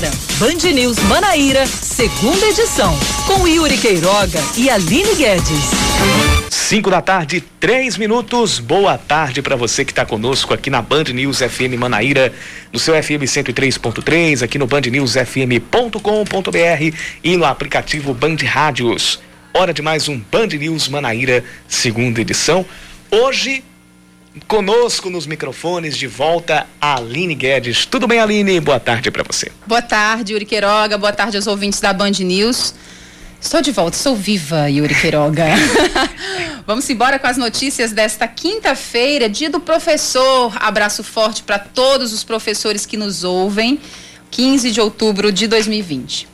Agora, Band News Manaíra, segunda edição, com Yuri Queiroga e Aline Guedes. 5 da tarde, três minutos. Boa tarde para você que está conosco aqui na Band News FM Manaíra, no seu FM 103.3, aqui no bandnewsfm.com.br e no aplicativo Band Rádios. Hora de mais um Band News Manaíra, segunda edição. Hoje, conosco nos microfones, de volta, a Aline Guedes. Tudo bem, Aline? Boa tarde para você. Boa tarde, Yuri Queiroga. Boa tarde aos ouvintes da Band News. Estou de volta, sou viva, Yuri Queiroga. Vamos embora com as notícias desta quinta-feira, dia do professor. Abraço forte para todos os professores que nos ouvem. 15 de outubro de 2020.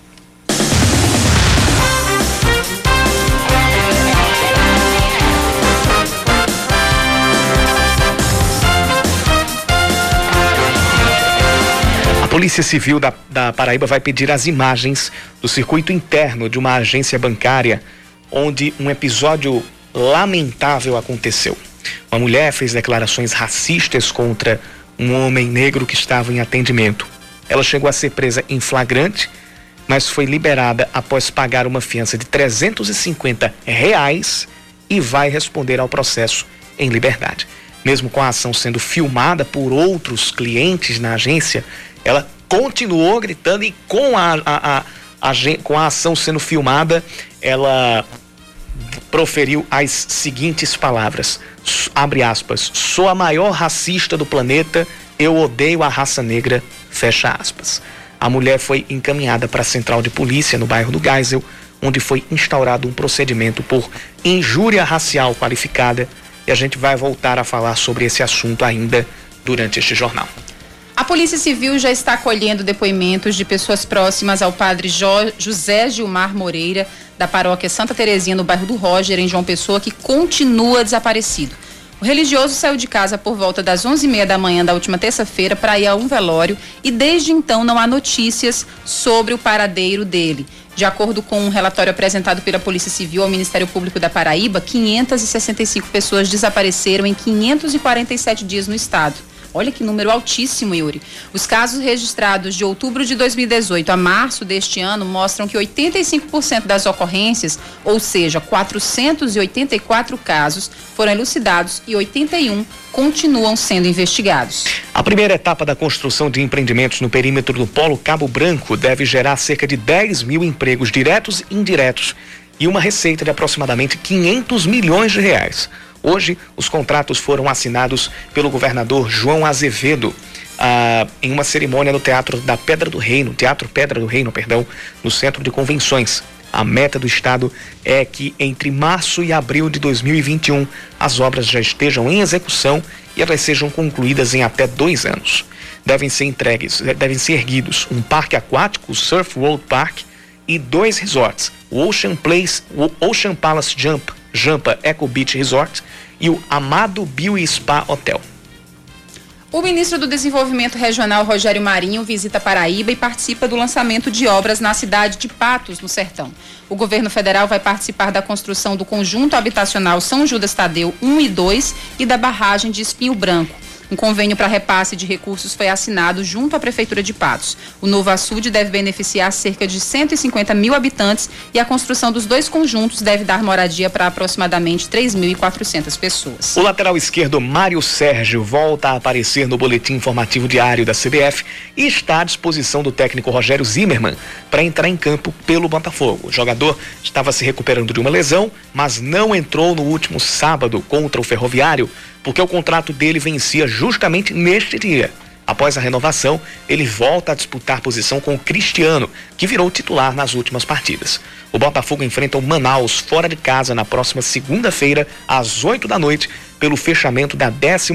Polícia Civil da, da Paraíba vai pedir as imagens do circuito interno de uma agência bancária onde um episódio lamentável aconteceu. Uma mulher fez declarações racistas contra um homem negro que estava em atendimento. Ela chegou a ser presa em flagrante, mas foi liberada após pagar uma fiança de 350 reais e vai responder ao processo em liberdade. Mesmo com a ação sendo filmada por outros clientes na agência, ela continuou gritando e com a, a, a, a, com a ação sendo filmada, ela proferiu as seguintes palavras, abre aspas, sou a maior racista do planeta, eu odeio a raça negra, fecha aspas. A mulher foi encaminhada para a central de polícia no bairro do Geisel, onde foi instaurado um procedimento por injúria racial qualificada e a gente vai voltar a falar sobre esse assunto ainda durante este jornal. A Polícia Civil já está colhendo depoimentos de pessoas próximas ao padre jo José Gilmar Moreira, da paróquia Santa Terezinha, no bairro do Roger, em João Pessoa, que continua desaparecido. O religioso saiu de casa por volta das 11h30 da manhã da última terça-feira para ir a um velório e desde então não há notícias sobre o paradeiro dele. De acordo com um relatório apresentado pela Polícia Civil ao Ministério Público da Paraíba, 565 pessoas desapareceram em 547 dias no estado. Olha que número altíssimo, Yuri. Os casos registrados de outubro de 2018 a março deste ano mostram que 85% das ocorrências, ou seja, 484 casos, foram elucidados e 81 continuam sendo investigados. A primeira etapa da construção de empreendimentos no perímetro do Polo Cabo Branco deve gerar cerca de 10 mil empregos diretos e indiretos e uma receita de aproximadamente 500 milhões de reais. Hoje, os contratos foram assinados pelo governador João Azevedo ah, em uma cerimônia no Teatro da Pedra do Reino, Teatro Pedra do Reino, perdão, no Centro de Convenções. A meta do Estado é que entre março e abril de 2021 as obras já estejam em execução e elas sejam concluídas em até dois anos. Devem ser entregues, devem ser erguidos um parque aquático, o Surf World Park, e dois resorts, o Ocean Place, o Ocean Palace Jump, Jampa Eco Beach Resort e o Amado Bio Spa Hotel. O ministro do Desenvolvimento Regional, Rogério Marinho, visita Paraíba e participa do lançamento de obras na cidade de Patos, no Sertão. O governo federal vai participar da construção do conjunto habitacional São Judas Tadeu 1 e 2 e da barragem de Espinho Branco. Um convênio para repasse de recursos foi assinado junto à Prefeitura de Patos. O novo açude deve beneficiar cerca de 150 mil habitantes e a construção dos dois conjuntos deve dar moradia para aproximadamente 3.400 pessoas. O lateral esquerdo Mário Sérgio volta a aparecer no boletim informativo diário da CBF e está à disposição do técnico Rogério Zimmermann para entrar em campo pelo Botafogo. O jogador estava se recuperando de uma lesão, mas não entrou no último sábado contra o Ferroviário porque o contrato dele vencia justamente neste dia. Após a renovação, ele volta a disputar posição com o Cristiano, que virou titular nas últimas partidas. O Botafogo enfrenta o Manaus fora de casa na próxima segunda-feira, às 8 da noite, pelo fechamento da 11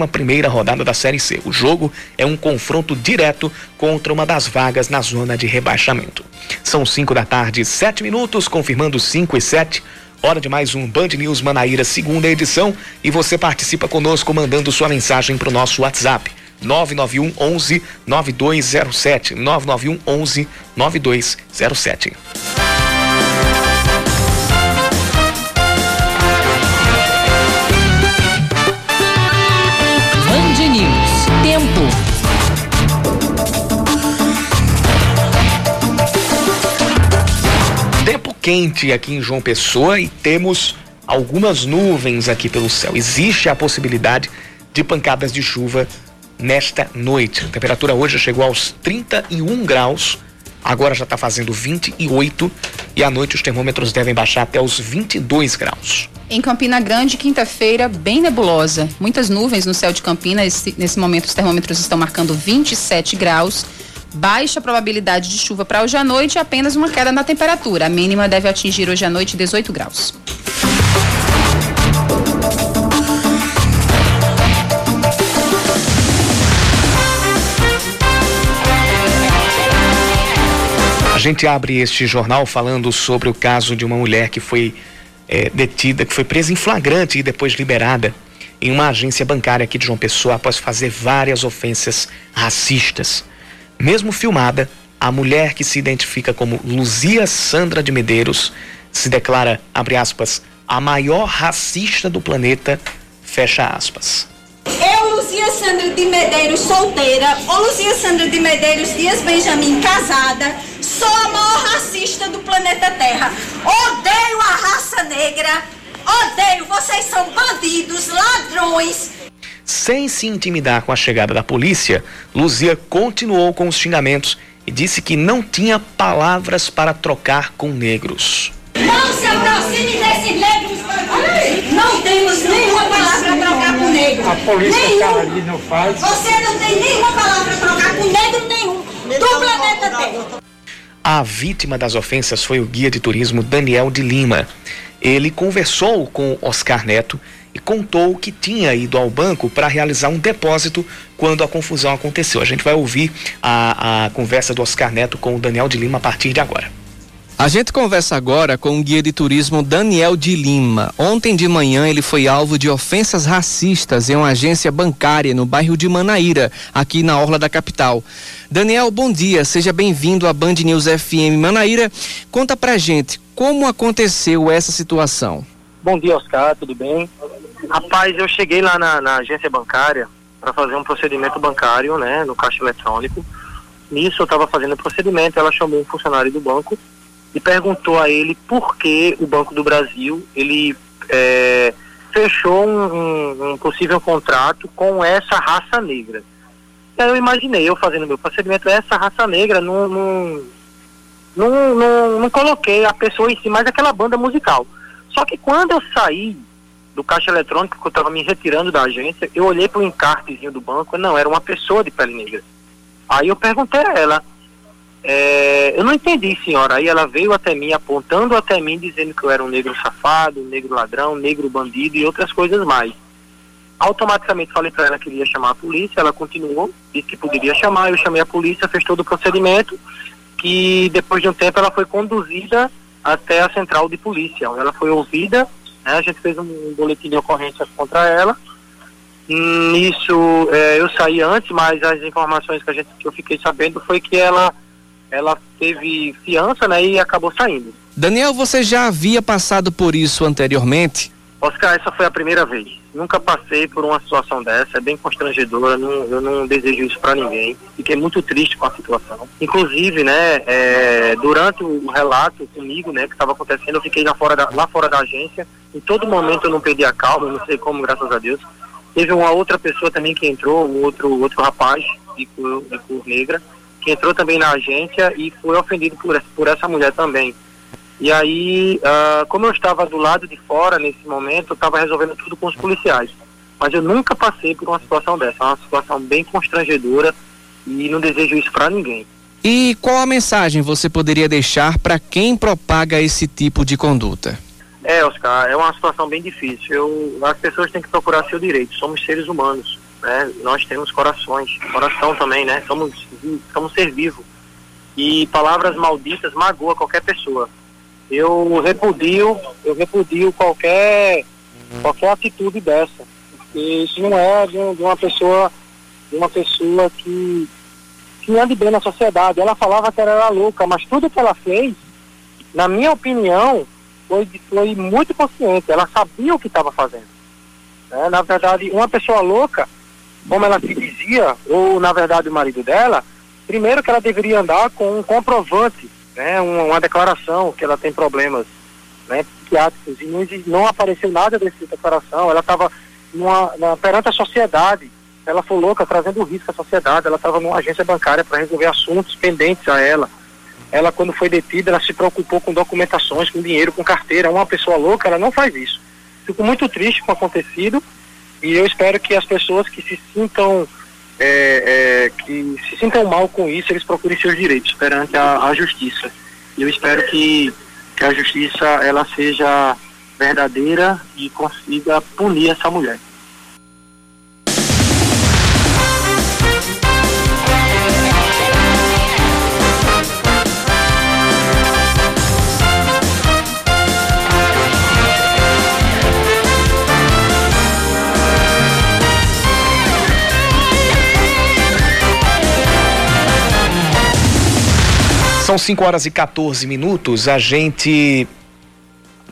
rodada da Série C. O jogo é um confronto direto contra uma das vagas na zona de rebaixamento. São 5 da tarde, 7 minutos, confirmando 5 e 7. Hora de mais um Band News Manaíra, segunda edição, e você participa conosco mandando sua mensagem para o nosso WhatsApp. 991 11 9207 991 11 9207. Quente aqui em João Pessoa e temos algumas nuvens aqui pelo céu. Existe a possibilidade de pancadas de chuva nesta noite. A temperatura hoje chegou aos 31 graus, agora já está fazendo 28 e à noite os termômetros devem baixar até os 22 graus. Em Campina Grande, quinta-feira, bem nebulosa. Muitas nuvens no céu de Campinas. Nesse momento, os termômetros estão marcando 27 graus. Baixa probabilidade de chuva para hoje à noite e apenas uma queda na temperatura. A mínima deve atingir hoje à noite 18 graus. A gente abre este jornal falando sobre o caso de uma mulher que foi é, detida, que foi presa em flagrante e depois liberada em uma agência bancária aqui de João Pessoa após fazer várias ofensas racistas. Mesmo filmada, a mulher que se identifica como Luzia Sandra de Medeiros se declara, abre aspas, a maior racista do planeta, fecha aspas. Eu, Luzia Sandra de Medeiros, solteira, ou Luzia Sandra de Medeiros Dias Benjamin, casada, sou a maior racista do planeta Terra. Odeio a raça negra, odeio, vocês são bandidos, ladrões. Sem se intimidar com a chegada da polícia, Luzia continuou com os xingamentos e disse que não tinha palavras para trocar com negros. Não se aproxime desses negros. Não temos nenhuma palavra para trocar com negro. A polícia está ali, não faz. Você não tem nenhuma palavra para trocar com negro nenhum do planeta Terra. A vítima das ofensas foi o guia de turismo Daniel de Lima. Ele conversou com Oscar Neto e contou que tinha ido ao banco para realizar um depósito quando a confusão aconteceu. A gente vai ouvir a, a conversa do Oscar Neto com o Daniel de Lima a partir de agora. A gente conversa agora com o guia de turismo Daniel de Lima. Ontem de manhã ele foi alvo de ofensas racistas em uma agência bancária no bairro de Manaíra, aqui na orla da capital. Daniel, bom dia, seja bem-vindo à Band News FM Manaíra. Conta pra gente como aconteceu essa situação. Bom dia, Oscar, tudo bem? Rapaz, eu cheguei lá na, na agência bancária para fazer um procedimento bancário, né, no caixa eletrônico. Nisso eu estava fazendo o procedimento, ela chamou um funcionário do banco e perguntou a ele por que o Banco do Brasil ele é, fechou um, um- possível contrato com essa raça negra. Aí eu imaginei, eu fazendo meu procedimento, essa raça negra não, não, não, não, não coloquei a pessoa em si, mas aquela banda musical. Só que quando eu saí do caixa eletrônico, que eu estava me retirando da agência, eu olhei para o encartezinho do banco, não, era uma pessoa de pele negra. Aí eu perguntei a ela, é, eu não entendi, senhora. Aí ela veio até mim, apontando até mim, dizendo que eu era um negro safado, um negro ladrão, um negro bandido e outras coisas mais. Automaticamente falei para ela que iria chamar a polícia, ela continuou, disse que poderia chamar, eu chamei a polícia, fez todo o procedimento, que depois de um tempo ela foi conduzida até a central de polícia, onde ela foi ouvida, né, a gente fez um boletim de ocorrência contra ela. Hum, Nisso eh, eu saí antes, mas as informações que, a gente, que eu fiquei sabendo foi que ela, ela teve fiança né, e acabou saindo. Daniel, você já havia passado por isso anteriormente? Oscar, essa foi a primeira vez. Nunca passei por uma situação dessa, é bem constrangedora, não, eu não desejo isso para ninguém. Fiquei muito triste com a situação. Inclusive, né, é, durante o relato comigo, né, que estava acontecendo, eu fiquei lá fora, da, lá fora da agência. Em todo momento eu não perdi a calma, não sei como, graças a Deus. Teve uma outra pessoa também que entrou, um outro, outro rapaz de cor, de cor negra, que entrou também na agência e foi ofendido por, por essa mulher também. E aí, ah, como eu estava do lado de fora nesse momento, eu estava resolvendo tudo com os policiais. Mas eu nunca passei por uma situação dessa. É uma situação bem constrangedora e não desejo isso para ninguém. E qual a mensagem você poderia deixar para quem propaga esse tipo de conduta? É, Oscar, é uma situação bem difícil. Eu, as pessoas têm que procurar seu direito. Somos seres humanos, né? Nós temos corações, coração também, né? Somos, somos ser vivo. E palavras malditas magoa qualquer pessoa. Eu repudio, eu repudio qualquer qualquer atitude dessa. Porque isso não é de, um- uma pessoa de uma pessoa que que ande bem na sociedade. Ela falava que ela era louca, mas tudo que ela fez, na minha opinião, foi, foi muito consciente, ela sabia o que estava fazendo. né? Na verdade, uma pessoa louca, como ela se dizia, ou na verdade o marido dela, primeiro que ela deveria andar com um comprovante né, uma, uma declaração que ela tem problemas né, psiquiátricos e não, não apareceu nada dessa declaração, ela estava perante a sociedade, ela foi louca, trazendo risco à sociedade, ela estava numa agência bancária para resolver assuntos pendentes a ela. Ela, quando foi detida, ela se preocupou com documentações, com dinheiro, com carteira. Uma pessoa louca, ela não faz isso. Fico muito triste com o acontecido e eu espero que as pessoas que se sintam é, é, que se sintam mal com isso, eles procurem seus direitos perante a, a justiça. E eu espero que, que a justiça ela seja verdadeira e consiga punir essa mulher. São 5 horas e 14 minutos. A gente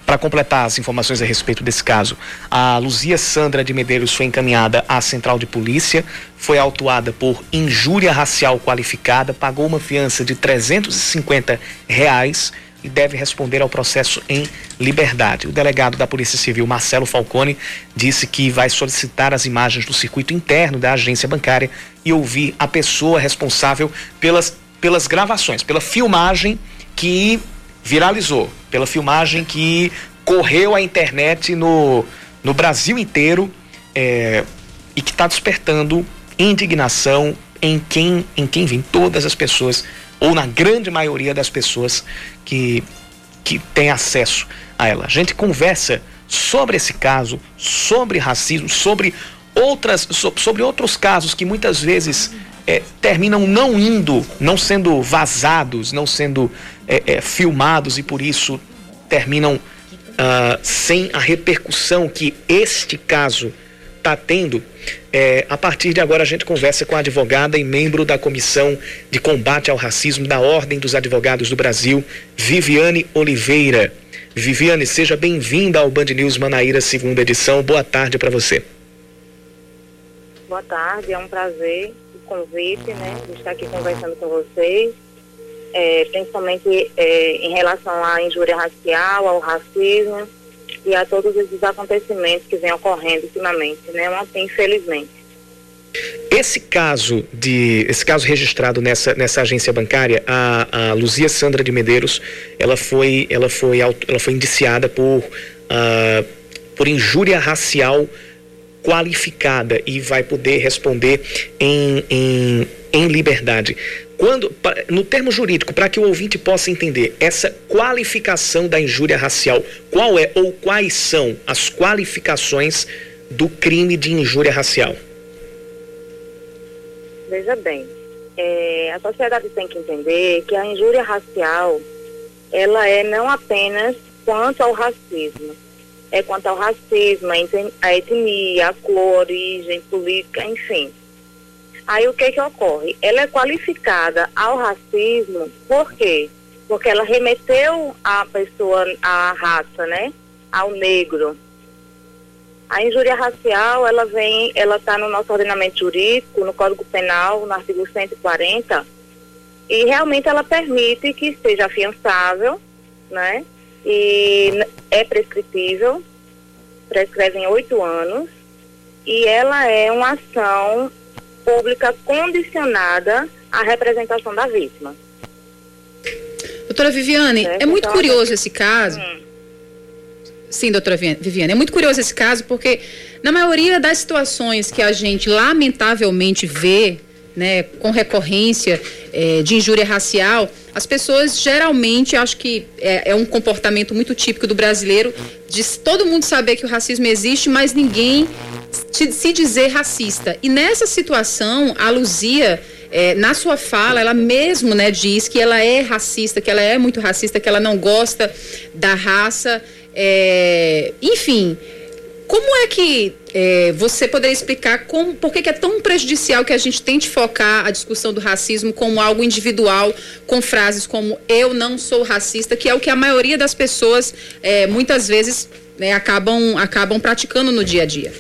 para completar as informações a respeito desse caso, a Luzia Sandra de Medeiros foi encaminhada à central de polícia, foi autuada por injúria racial qualificada, pagou uma fiança de 350 reais e deve responder ao processo em liberdade. O delegado da Polícia Civil, Marcelo Falcone, disse que vai solicitar as imagens do circuito interno da agência bancária e ouvir a pessoa responsável pelas pelas gravações, pela filmagem que viralizou, pela filmagem que correu a internet no, no Brasil inteiro é, e que está despertando indignação em quem, em quem vem todas as pessoas, ou na grande maioria das pessoas que, que tem acesso a ela. A gente conversa sobre esse caso, sobre racismo, sobre outras, sobre outros casos que muitas vezes é, terminam não indo, não sendo vazados, não sendo é, é, filmados e por isso terminam uh, sem a repercussão que este caso está tendo. É, a partir de agora a gente conversa com a advogada e membro da Comissão de Combate ao Racismo da Ordem dos Advogados do Brasil, Viviane Oliveira. Viviane, seja bem-vinda ao Band News Manaíra, segunda edição. Boa tarde para você. Boa tarde, é um prazer convite, né, de estar aqui conversando com vocês, é, principalmente é, em relação à injúria racial, ao racismo e a todos esses acontecimentos que vêm ocorrendo ultimamente, né, infelizmente. Esse caso de esse caso registrado nessa, nessa agência bancária, a, a Luzia Sandra de Medeiros, ela foi ela foi ela foi indiciada por uh, por injúria racial qualificada e vai poder responder em, em, em liberdade. Quando, no termo jurídico, para que o ouvinte possa entender, essa qualificação da injúria racial, qual é ou quais são as qualificações do crime de injúria racial? Veja bem, é, a sociedade tem que entender que a injúria racial, ela é não apenas quanto ao racismo, é quanto ao racismo, a etnia, a cor, a origem política, enfim. Aí o que que ocorre? Ela é qualificada ao racismo, por quê? Porque ela remeteu a pessoa, à raça, né? Ao negro. A injúria racial, ela vem, ela está no nosso ordenamento jurídico, no Código Penal, no artigo 140, e realmente ela permite que seja afiançável, né? e é prescritível, prescreve em oito anos, e ela é uma ação pública condicionada à representação da vítima. Doutora Viviane, é, é muito então, curioso esse caso. Hum. Sim, doutora Viviane, é muito curioso esse caso porque na maioria das situações que a gente lamentavelmente vê né, com recorrência é, de injúria racial, as pessoas geralmente, acho que é, é, um comportamento muito típico do brasileiro, de todo mundo saber que o racismo existe, mas ninguém se dizer racista. E nessa situação, a Luzia, é, na sua fala, ela mesmo né, diz que ela é racista, que ela é muito racista, que ela não gosta da raça. É, enfim, como é que é, você poderia explicar como, por que, que, é tão prejudicial que a gente tente focar a discussão do racismo como algo individual, com frases como eu não sou racista, que é o que a maioria das pessoas é, muitas vezes né, acabam, acabam praticando no dia a dia?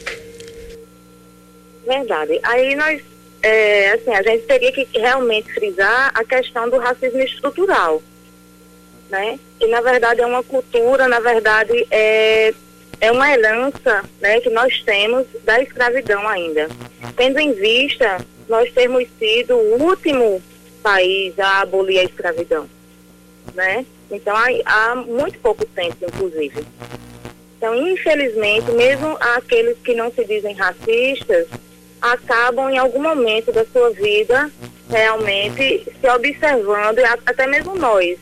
Verdade. Aí nós, é, assim, a gente teria que realmente frisar a questão do racismo estrutural, né? E na verdade é uma cultura, na verdade é é uma herança, né, que nós temos da escravidão ainda. Tendo em vista nós termos sido o último país a abolir a escravidão, né? Então há, há muito pouco tempo, inclusive. Então, infelizmente, mesmo aqueles que não se dizem racistas acabam em algum momento da sua vida realmente se observando, até mesmo nós,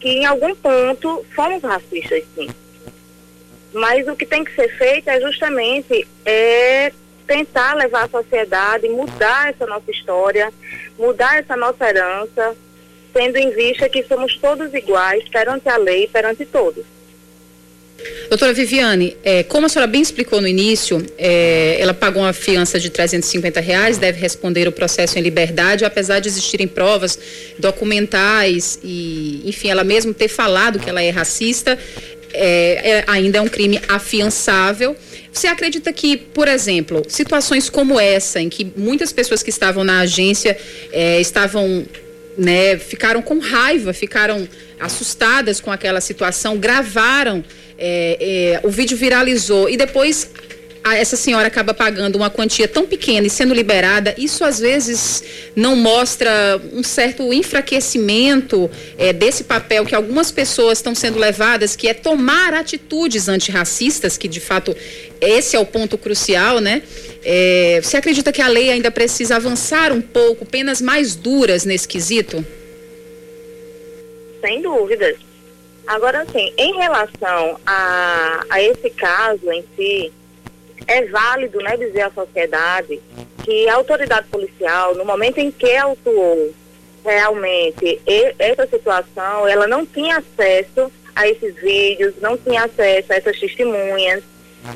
que em algum ponto fomos racistas, sim. Mas o que tem que ser feito é justamente é tentar levar a sociedade, mudar essa nossa história, mudar essa nossa herança, tendo em vista que somos todos iguais perante a lei, perante todos. Doutora Viviane, é, como a senhora bem explicou no início, é, ela pagou uma fiança de 350 reais, deve responder o processo em liberdade, apesar de existirem provas documentais e, enfim, ela mesmo ter falado que ela é racista, é, é ainda é um crime afiançável. Você acredita que, por exemplo, situações como essa, em que muitas pessoas que estavam na agência é, estavam, né, ficaram com raiva, ficaram assustadas com aquela situação, gravaram é, é, o vídeo viralizou e depois essa senhora acaba pagando uma quantia tão pequena e sendo liberada, isso às vezes não mostra um certo enfraquecimento é, desse papel que algumas pessoas estão sendo levadas, que é tomar atitudes antirracistas, que de fato esse é o ponto crucial, né? É, você acredita que a lei ainda precisa avançar um pouco, penas mais duras nesse quesito? Sem dúvidas. Agora, assim, em relação a, a esse caso em si, é válido né, dizer à sociedade que a autoridade policial, no momento em que autuou realmente essa situação, ela não tinha acesso a esses vídeos, não tinha acesso a essas testemunhas,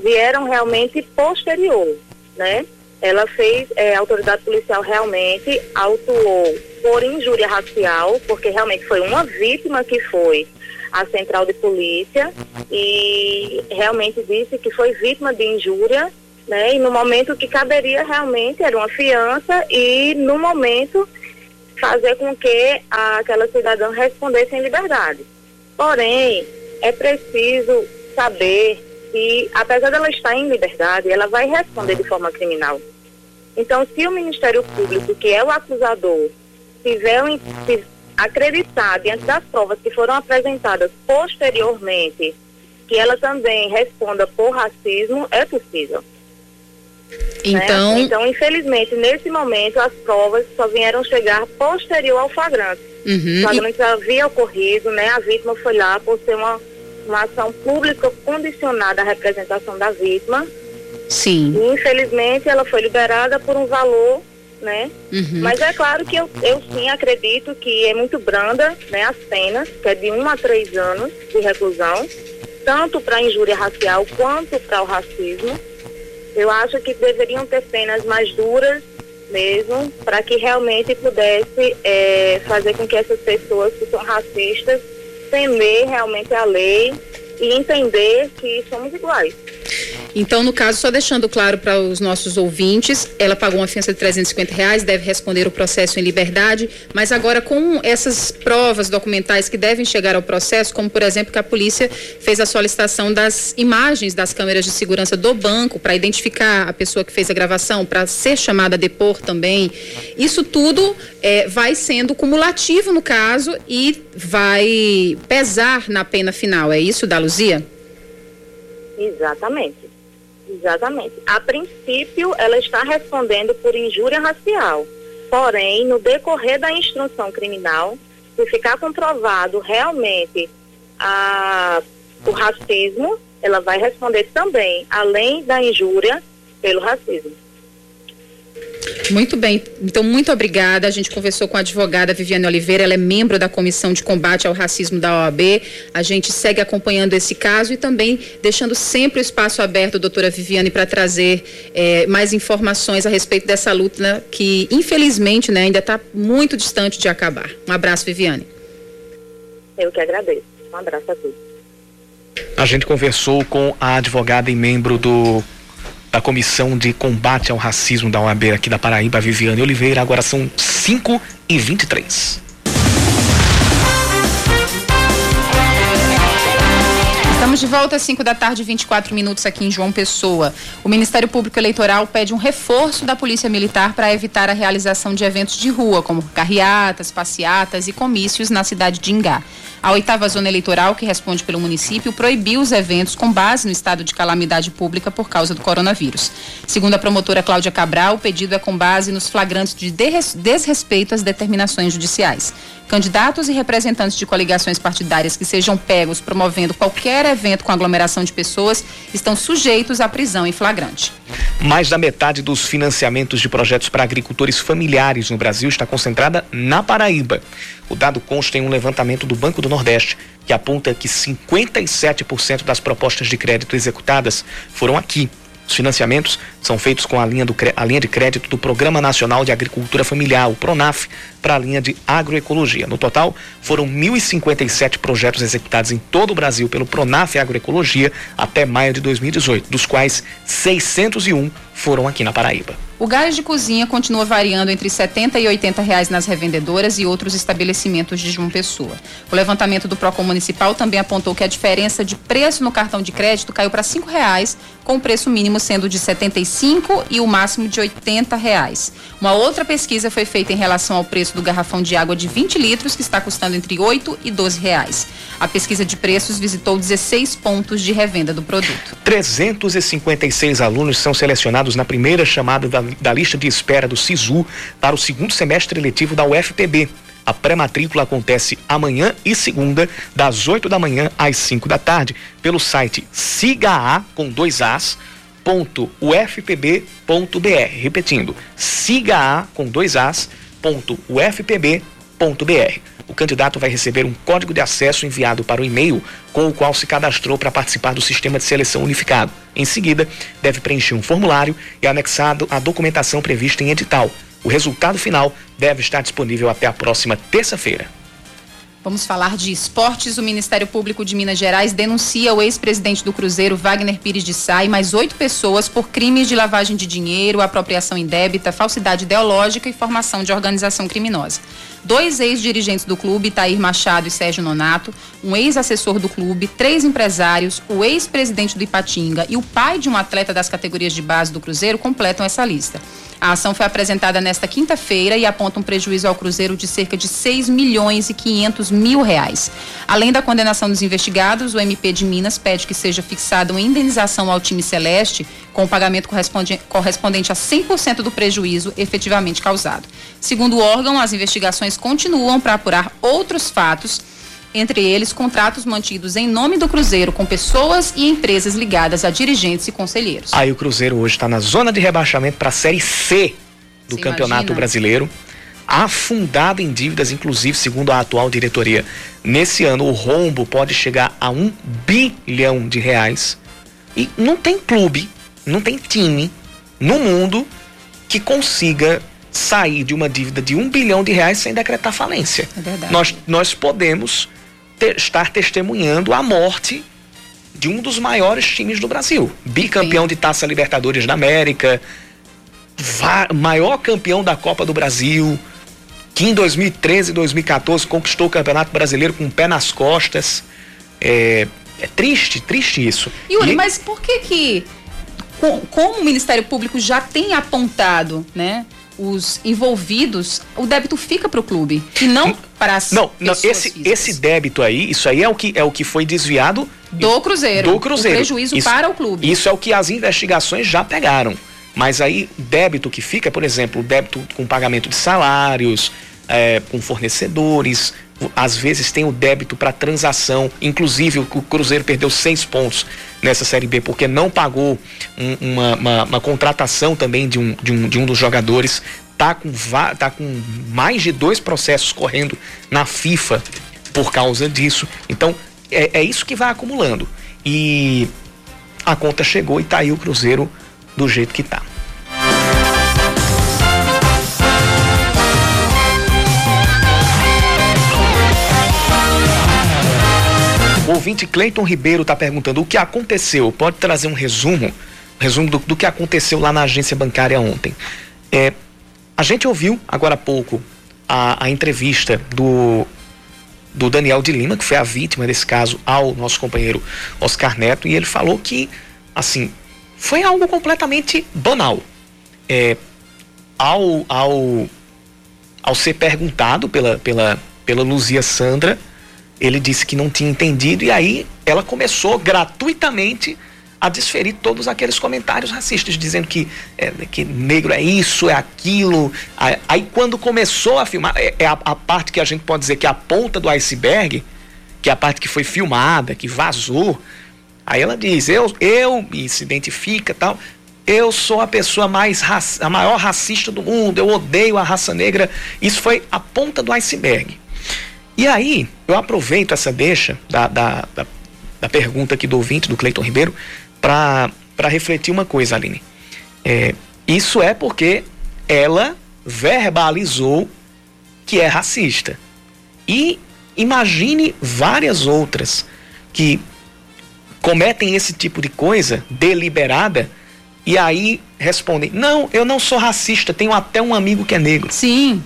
vieram realmente posterior, né? Ela fez, é, a autoridade policial realmente autuou por injúria racial, porque realmente foi uma vítima que foi à central de polícia e realmente disse que foi vítima de injúria, né? E no momento que caberia realmente era uma fiança e no momento fazer com que aquela cidadã respondesse em liberdade. Porém, é preciso saber que, apesar dela estar em liberdade, ela vai responder de forma criminal. Então, se o Ministério Público, que é o acusador, tiver, acreditar, diante das provas que foram apresentadas posteriormente, que ela também responda por racismo, é possível. Então, né? então infelizmente, nesse momento, as provas só vieram chegar posterior ao flagrante. Uhum. O flagrante já havia ocorrido, né? A vítima foi lá por ser uma, uma ação pública condicionada à representação da vítima. Sim. E, infelizmente, ela foi liberada por um valor né? Uhum. Mas é claro que eu, eu sim acredito que é muito branda, né, as penas, que é de um a três anos de reclusão, tanto para injúria racial quanto para o racismo. Eu acho que deveriam ter penas mais duras mesmo, para que realmente pudesse é, fazer com que essas pessoas que são racistas temer realmente a lei e entender que somos iguais. Então, no caso, só deixando claro para os nossos ouvintes, ela pagou uma fiança de 350 reais, deve responder o processo em liberdade, mas agora com essas provas documentais que devem chegar ao processo, como por exemplo que a polícia fez a solicitação das imagens das câmeras de segurança do banco para identificar a pessoa que fez a gravação, para ser chamada a depor também. Isso tudo é, vai sendo cumulativo no caso e vai pesar na pena final. É isso, da Luzia? Exatamente. Exatamente. A princípio, ela está respondendo por injúria racial. Porém, no decorrer da instrução criminal, se ficar comprovado realmente a, o racismo, ela vai responder também, além da injúria, pelo racismo. Muito bem, então muito obrigada. A gente conversou com a advogada Viviane Oliveira, ela é membro da Comissão de Combate ao Racismo da OAB. A gente segue acompanhando esse caso e também deixando sempre o espaço aberto, doutora Viviane, para trazer eh, mais informações a respeito dessa luta né, que, infelizmente, né, ainda está muito distante de acabar. Um abraço, Viviane. Eu que agradeço. Um abraço a todos. A gente conversou com a advogada e membro do da Comissão de Combate ao Racismo da OAB aqui da Paraíba, Viviane Oliveira. Agora são 5 e 23 Estamos de volta às 5 da tarde, 24 minutos aqui em João Pessoa. O Ministério Público Eleitoral pede um reforço da Polícia Militar para evitar a realização de eventos de rua, como carreatas, passeatas e comícios na cidade de Ingá. A oitava zona eleitoral, que responde pelo município, proibiu os eventos com base no estado de calamidade pública por causa do coronavírus. Segundo a promotora Cláudia Cabral, o pedido é com base nos flagrantes de desrespeito às determinações judiciais. Candidatos e representantes de coligações partidárias que sejam pegos promovendo qualquer evento com aglomeração de pessoas estão sujeitos à prisão em flagrante. Mais da metade dos financiamentos de projetos para agricultores familiares no Brasil está concentrada na Paraíba. O dado consta em um levantamento do Banco do Nordeste, que aponta que 57% das propostas de crédito executadas foram aqui, os financiamentos são feitos com a linha, do, a linha de crédito do Programa Nacional de Agricultura Familiar, o PRONAF, para a linha de agroecologia. No total, foram 1.057 projetos executados em todo o Brasil pelo PRONAF Agroecologia até maio de 2018, dos quais 601 foram aqui na Paraíba. O gás de cozinha continua variando entre 70 e 80 reais nas revendedoras e outros estabelecimentos de João Pessoa. O levantamento do Procon Municipal também apontou que a diferença de preço no cartão de crédito caiu para cinco reais, com o preço mínimo sendo de 75 e o máximo de 80 reais. Uma outra pesquisa foi feita em relação ao preço do garrafão de água de 20 litros, que está custando entre 8 e 12 reais. A pesquisa de preços visitou 16 pontos de revenda do produto. 356 alunos são selecionados na primeira chamada da, da lista de espera do SISU para o segundo semestre letivo da UFPB. A pré-matrícula acontece amanhã e segunda, das 8 da manhã às 5 da tarde, pelo site sigaa com dois As, ponto ufpb.br. Repetindo, sigaa com dois As, ponto ufpb.br. O candidato vai receber um código de acesso enviado para o e-mail com o qual se cadastrou para participar do sistema de seleção unificado. Em seguida, deve preencher um formulário e anexado a documentação prevista em edital. O resultado final deve estar disponível até a próxima terça-feira. Vamos falar de esportes. O Ministério Público de Minas Gerais denuncia o ex-presidente do Cruzeiro, Wagner Pires de Sá, e mais oito pessoas por crimes de lavagem de dinheiro, apropriação indébita, falsidade ideológica e formação de organização criminosa. Dois ex-dirigentes do clube, Tair Machado e Sérgio Nonato, um ex-assessor do clube, três empresários, o ex-presidente do Ipatinga e o pai de um atleta das categorias de base do Cruzeiro completam essa lista. A ação foi apresentada nesta quinta-feira e aponta um prejuízo ao Cruzeiro de cerca de 6 milhões e 500 mil reais. Além da condenação dos investigados, o MP de Minas pede que seja fixada uma indenização ao time celeste com o pagamento correspondente a 100% do prejuízo efetivamente causado. Segundo o órgão, as investigações continuam para apurar outros fatos entre eles contratos mantidos em nome do Cruzeiro com pessoas e empresas ligadas a dirigentes e conselheiros. Aí o Cruzeiro hoje está na zona de rebaixamento para a Série C do Você Campeonato imagina? Brasileiro, afundado em dívidas, inclusive segundo a atual diretoria. Nesse ano o rombo pode chegar a um bilhão de reais e não tem clube, não tem time no mundo que consiga sair de uma dívida de um bilhão de reais sem decretar falência. É verdade. Nós, nós podemos te, estar testemunhando a morte de um dos maiores times do Brasil. Bicampeão Sim. de Taça Libertadores da América, maior campeão da Copa do Brasil, que em 2013 e 2014 conquistou o Campeonato Brasileiro com o pé nas costas. É, é triste, triste isso. Yuri, e... mas por que que, como o Ministério Público já tem apontado, né? Os envolvidos, o débito fica para o clube e não para as Não, não esse, esse débito aí, isso aí é o que é o que foi desviado do Cruzeiro. Do Cruzeiro. O prejuízo isso, para o clube. Isso é o que as investigações já pegaram. Mas aí, débito que fica, por exemplo, débito com pagamento de salários, é, com fornecedores, às vezes tem o débito para transação. Inclusive, o Cruzeiro perdeu seis pontos nessa Série B porque não pagou um, uma, uma, uma, contratação também de um, de um, de um dos jogadores. Tá com, tá com mais de dois processos correndo na FIFA por causa disso. Então, é, é isso que vai acumulando. E a conta chegou e tá aí o Cruzeiro do jeito que tá. Ouvinte Cleiton Ribeiro está perguntando o que aconteceu. Pode trazer um resumo, resumo do, do que aconteceu lá na agência bancária ontem. É, a gente ouviu agora há pouco a, a entrevista do do Daniel de Lima, que foi a vítima desse caso, ao nosso companheiro Oscar Neto, e ele falou que, assim, foi algo completamente banal. É, ao, ao, ao ser perguntado pela, pela, pela Luzia Sandra, ele disse que não tinha entendido, e aí ela começou gratuitamente a desferir todos aqueles comentários racistas, dizendo que, é, que negro é isso, é aquilo. Aí quando começou a filmar, é, é a, a, parte que a gente pode dizer que é a ponta do iceberg, que é a parte que foi filmada, que vazou. Aí ela diz, eu, eu, e se identifica tal, eu sou a pessoa mais, a maior racista do mundo, eu odeio a raça negra. Isso foi a ponta do iceberg. E aí, eu aproveito essa deixa da, da, da, da pergunta aqui do ouvinte, do Cleiton Ribeiro, para refletir uma coisa, Aline. É, isso é porque ela verbalizou que é racista. E imagine várias outras que cometem esse tipo de coisa deliberada e aí respondem: Não, eu não sou racista, tenho até um amigo que é negro. Sim.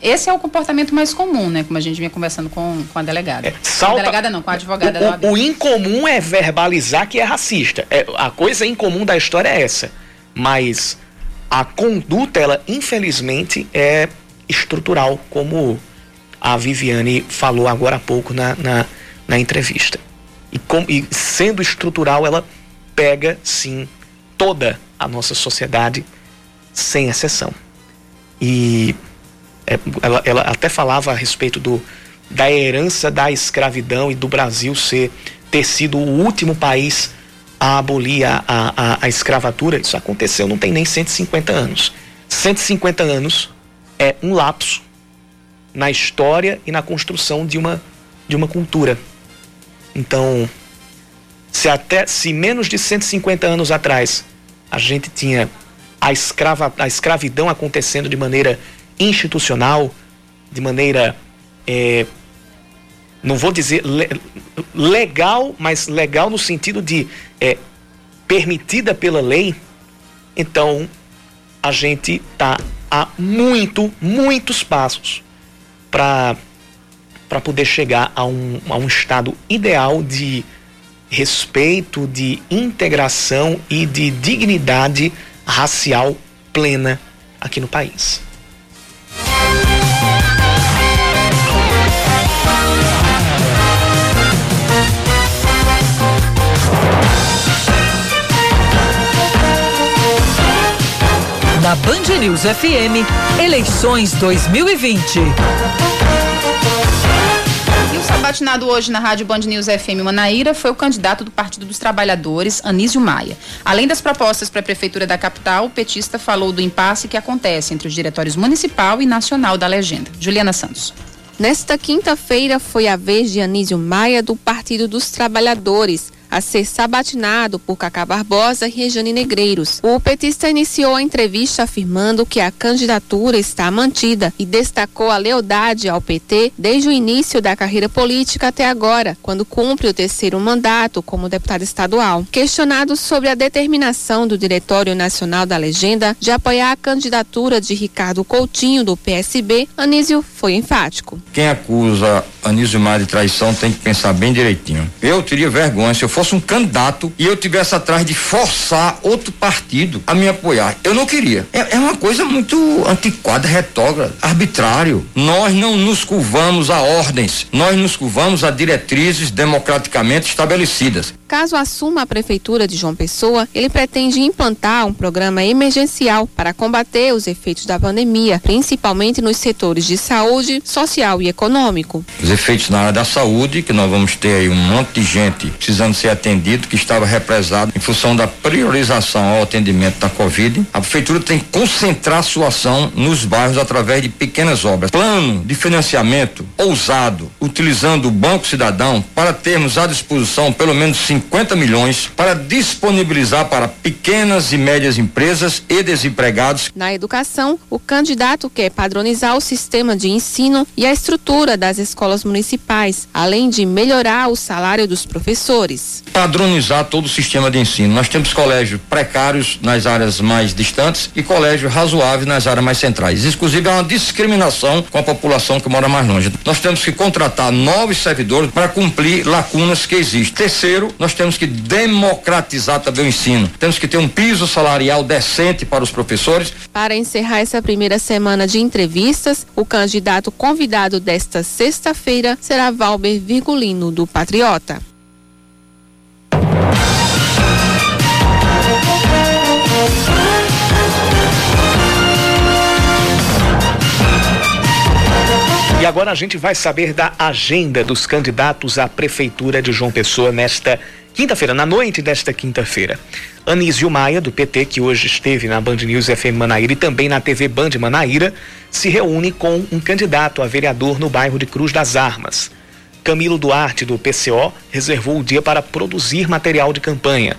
Esse é o comportamento mais comum, né? Como a gente vinha conversando com, com a delegada. É, salta, a delegada não, com a advogada o, O, o incomum é verbalizar que é racista. É, a coisa incomum da história é essa. Mas a conduta, ela, infelizmente, é estrutural, como a Viviane falou agora há pouco na, na, na entrevista. E, com, e sendo estrutural, ela pega, sim, toda a nossa sociedade, sem exceção. E é, ela, ela até falava a respeito do, da herança da escravidão e do Brasil ser ter sido o último país a abolir a, a, a, escravatura. Isso aconteceu não tem nem 150 anos. 150 anos é um lapso na história e na construção de uma, de uma cultura. Então, se até se menos de 150 anos atrás a gente tinha a, escrava, a escravidão acontecendo de maneira institucional, de maneira, é, não vou dizer le, legal, mas legal no sentido de é, permitida pela lei, então a gente está a muito, muitos passos para para poder chegar a um, a um estado ideal de respeito, de integração e de dignidade racial plena aqui no país. Na Band News FM, eleições 2020. E o sabatinado hoje na Rádio Band News FM Manaíra foi o candidato do Partido dos Trabalhadores, Anísio Maia. Além das propostas para a Prefeitura da capital, o petista falou do impasse que acontece entre os diretórios municipal e nacional da legenda. Juliana Santos. Nesta quinta-feira foi a vez de Anísio Maia do Partido dos Trabalhadores a ser sabatinado por Cacá Barbosa e Rejane Negreiros. O petista iniciou a entrevista afirmando que a candidatura está mantida e destacou a lealdade ao PT desde o início da carreira política até agora, quando cumpre o terceiro mandato como deputado estadual. Questionado sobre a determinação do Diretório Nacional da Legenda de apoiar a candidatura de Ricardo Coutinho do PSB, Anísio foi enfático. Quem acusa Anísio Mar de traição tem que pensar bem direitinho. Eu teria vergonha se eu fosse um candidato e eu tivesse atrás de forçar outro partido a me apoiar. Eu não queria. É, é uma coisa muito antiquada, retrógrada, arbitrário. Nós não nos curvamos a ordens, nós nos curvamos a diretrizes democraticamente estabelecidas. Caso assuma a prefeitura de João Pessoa, ele pretende implantar um programa emergencial para combater os efeitos da pandemia, principalmente nos setores de saúde, social e econômico. Os efeitos na área da saúde, que nós vamos ter aí um monte de gente precisando ser atendido, que estava represado em função da priorização ao atendimento da Covid. A prefeitura tem que concentrar sua ação nos bairros através de pequenas obras. Plano de financiamento ousado, utilizando o Banco Cidadão para termos à disposição pelo menos 50 milhões para disponibilizar para pequenas e médias empresas e desempregados. Na educação, o candidato quer padronizar o sistema de ensino e a estrutura das escolas municipais, além de melhorar o salário dos professores. Padronizar todo o sistema de ensino. Nós temos colégios precários nas áreas mais distantes e colégios razoáveis nas áreas mais centrais. Inclusive, há uma discriminação com a população que mora mais longe. Nós temos que contratar novos servidores para cumprir lacunas que existem. Terceiro, nós temos que democratizar também o ensino. Temos que ter um piso salarial decente para os professores. Para encerrar essa primeira semana de entrevistas, o candidato convidado desta sexta-feira será Valber Virgulino, do Patriota. E agora a gente vai saber da agenda dos candidatos à Prefeitura de João Pessoa nesta quinta-feira, na noite desta quinta-feira. Anísio Maia, do PT, que hoje esteve na Band News FM Manaíra e também na TV Band Manaíra, se reúne com um candidato a vereador no bairro de Cruz das Armas. Camilo Duarte, do PCO, reservou o dia para produzir material de campanha.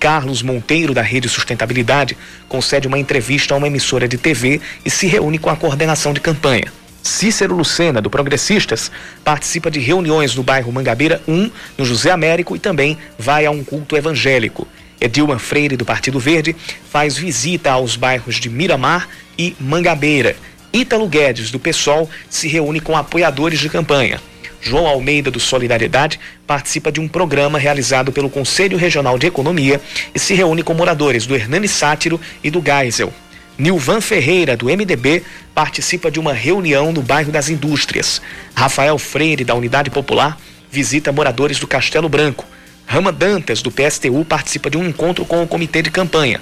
Carlos Monteiro, da Rede Sustentabilidade, concede uma entrevista a uma emissora de TV e se reúne com a coordenação de campanha. Cícero Lucena, do Progressistas, participa de reuniões no bairro Mangabeira 1, no José Américo, e também vai a um culto evangélico. Edilma Freire, do Partido Verde, faz visita aos bairros de Miramar e Mangabeira. Ítalo Guedes, do PSOL, se reúne com apoiadores de campanha. João Almeida, do Solidariedade, participa de um programa realizado pelo Conselho Regional de Economia e se reúne com moradores do Hernani Sátiro e do Geisel. Nilvan Ferreira, do MDB, participa de uma reunião no bairro das Indústrias. Rafael Freire, da Unidade Popular, visita moradores do Castelo Branco. Rama Dantas, do PSTU, participa de um encontro com o comitê de campanha.